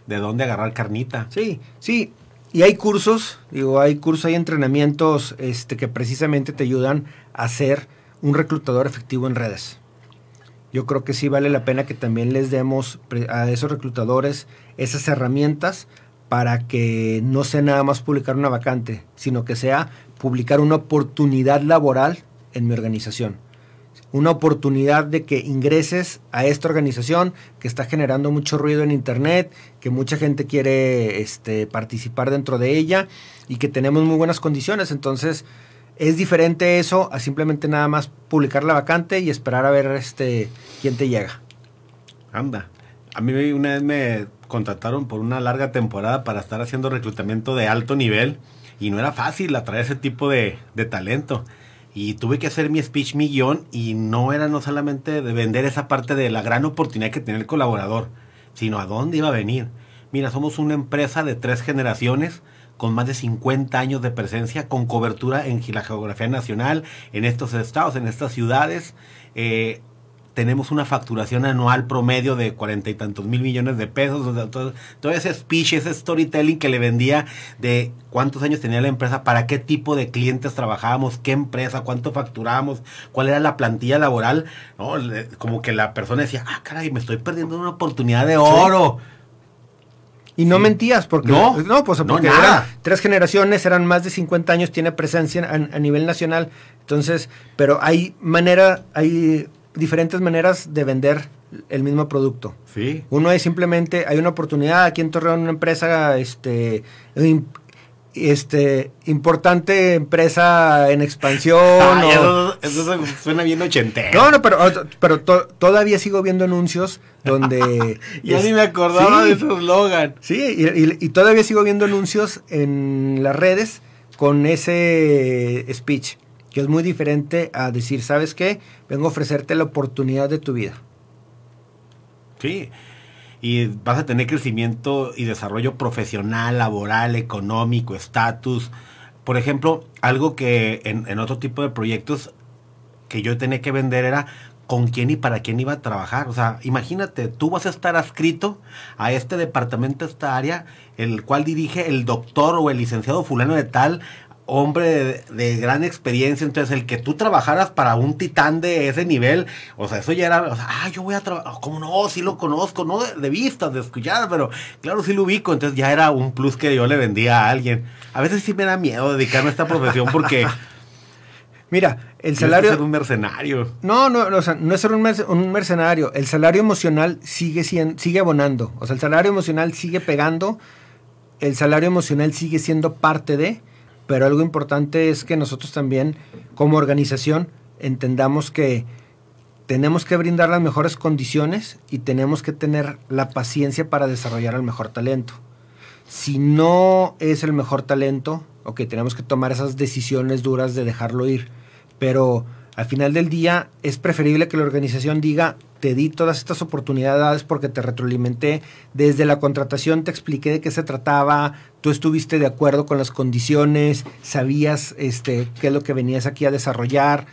de dónde agarrar carnita. Sí, sí, y hay cursos, digo, hay cursos, hay entrenamientos este, que precisamente te ayudan a ser un reclutador efectivo en redes. Yo creo que sí vale la pena que también les demos a esos reclutadores esas herramientas para que no sea nada más publicar una vacante, sino que sea publicar una oportunidad laboral en mi organización una oportunidad de que ingreses a esta organización que está generando mucho ruido en internet, que mucha gente quiere este, participar dentro de ella y que tenemos muy buenas condiciones. Entonces, es diferente eso a simplemente nada más publicar la vacante y esperar a ver este quién te llega. Anda. A mí una vez me contrataron por una larga temporada para estar haciendo reclutamiento de alto nivel y no era fácil atraer ese tipo de, de talento y tuve que hacer mi speech, mi guion, y no era no solamente de vender esa parte de la gran oportunidad que tenía el colaborador, sino a dónde iba a venir. Mira, somos una empresa de tres generaciones, con más de 50 años de presencia, con cobertura en la geografía nacional, en estos estados, en estas ciudades. Eh, tenemos una facturación anual promedio de cuarenta y tantos mil millones de pesos. O sea, todo, todo, ese speech, ese storytelling que le vendía de cuántos años tenía la empresa, para qué tipo de clientes trabajábamos, qué empresa, cuánto facturábamos, cuál era la plantilla laboral. ¿no? Como que la persona decía, ah, caray, me estoy perdiendo una oportunidad de oro. Y no mentías, porque no, no pues porque eran tres generaciones, eran más de 50 años, tiene presencia a, a, nivel nacional. Entonces, pero hay manera, hay diferentes maneras de vender el mismo producto. Sí. Uno es simplemente, hay una oportunidad aquí en Torreón, una empresa, este, este, importante empresa en expansión. [laughs] eso, eso, suena bien ochentero. No, no, pero, pero todavía sigo viendo anuncios donde... [laughs] ya ni me acordaba de su eslogan. Sí, y, y, todavía sigo viendo anuncios en las redes con ese speech que es muy diferente a decir, ¿sabes qué? Vengo a ofrecerte la oportunidad de tu vida. Sí, y vas a tener crecimiento y desarrollo profesional, laboral, económico, estatus. Por ejemplo, algo que en, otro tipo de proyectos que yo tenía que vender era con quién y para quién iba a trabajar. O sea, imagínate, tú vas a estar adscrito a este departamento, esta área, el cual dirige el doctor o el licenciado fulano de tal, hombre de, gran experiencia, entonces el que tú trabajaras para un titán de ese nivel, o sea, eso ya era, o sea, ah, yo voy a trabajar, ¿cómo no? Sí lo conozco, no de, de vistas, de escuchar, pero claro, sí lo ubico, entonces ya era un plus que yo le vendía a alguien. A veces sí me da miedo dedicarme a esta profesión porque... [laughs] Mira, el salario... Es ser un mercenario. No, no, o sea, no es ser un, un mercenario. El salario emocional sigue, siendo, sigue abonando. O sea, el salario emocional sigue pegando. El salario emocional sigue siendo parte de pero algo importante es que nosotros también como organización entendamos que tenemos que brindar las mejores condiciones y tenemos que tener la paciencia para desarrollar el mejor talento. Si no es el mejor talento, ok, tenemos que tomar esas decisiones duras de dejarlo ir, pero al final del día es preferible que la organización diga, te di todas estas oportunidades porque te retroalimenté, desde la contratación te expliqué de qué se trataba, tú estuviste de acuerdo con las condiciones, sabías este, qué es lo que venías aquí a desarrollar,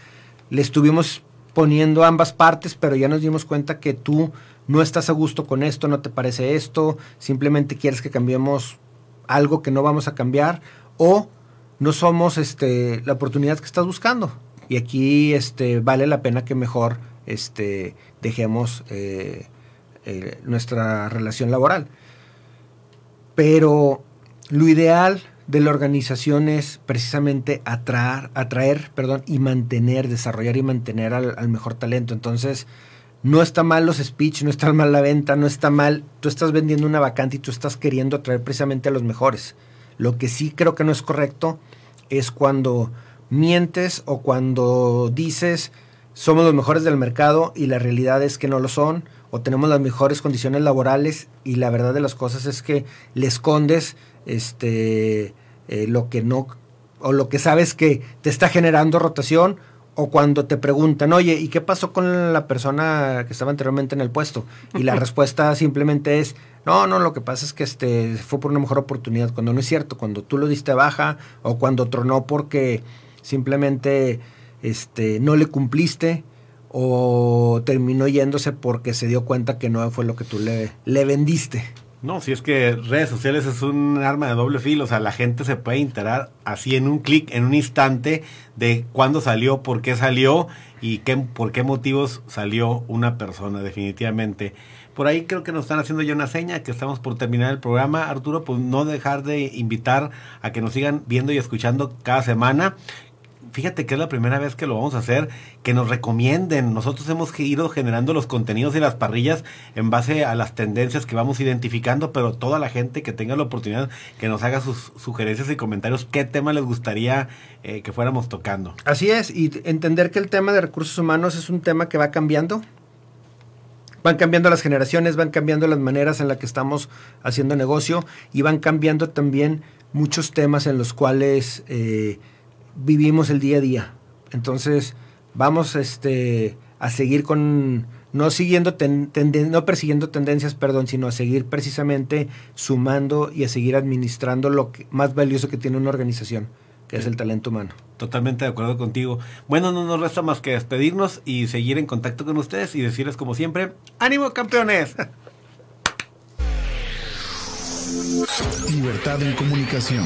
le estuvimos poniendo ambas partes, pero ya nos dimos cuenta que tú no estás a gusto con esto, no te parece esto, simplemente quieres que cambiemos algo que no vamos a cambiar. O no somos este, la oportunidad que estás buscando. Y aquí este, vale la pena que mejor este, dejemos eh, eh, nuestra relación laboral. Pero lo ideal de la organización es precisamente atraer, atraer perdón, y mantener, desarrollar y mantener al, al, mejor talento. Entonces, no está mal los speech, no está mal la venta, no está mal, tú estás vendiendo una vacante y tú estás queriendo atraer precisamente a los mejores. Lo que sí creo que no es correcto es cuando mientes o cuando dices somos los mejores del mercado y la realidad es que no lo son, o tenemos las mejores condiciones laborales y la verdad de las cosas es que le escondes este, eh, lo que no, o lo que sabes que te está generando rotación, o cuando te preguntan, oye, ¿y qué pasó con la persona que estaba anteriormente en el puesto? Y la [laughs] respuesta simplemente es, no, no, lo que pasa es que este fue por una mejor oportunidad, cuando no es cierto, cuando tú lo diste baja o cuando tronó porque simplemente este, no le cumpliste o terminó yéndose porque se dio cuenta que no fue lo que tú le, le vendiste. No, si es que redes sociales es un arma de doble filo, o sea, la gente se puede enterar así en un clic, en un instante, de cuándo salió, por qué salió y qué, por qué motivos salió una persona, definitivamente. Por ahí creo que nos están haciendo ya una seña, que estamos por terminar el programa. Arturo, pues no dejar de invitar a que nos sigan viendo y escuchando cada semana fíjate que es la primera vez que lo vamos a hacer, que nos recomienden. Nosotros hemos ido generando los contenidos y las parrillas en base a las tendencias que vamos identificando, pero toda la gente que tenga la oportunidad que nos haga sus sugerencias y comentarios, qué tema les gustaría eh, que fuéramos tocando. Así es, y entender que el tema de recursos humanos es un tema que va cambiando. Van cambiando las generaciones, van cambiando las maneras en las que estamos haciendo negocio y van cambiando también muchos temas en los cuales eh, vivimos el día a día. Entonces, vamos este, a seguir con, no siguiendo no persiguiendo tendencias, perdón, sino a seguir precisamente sumando y a seguir administrando lo que, más valioso que tiene una organización, que es el talento humano. Totalmente de acuerdo contigo. Bueno, no nos resta más que despedirnos y seguir en contacto con ustedes y decirles como siempre, ánimo campeones. Libertad en comunicación.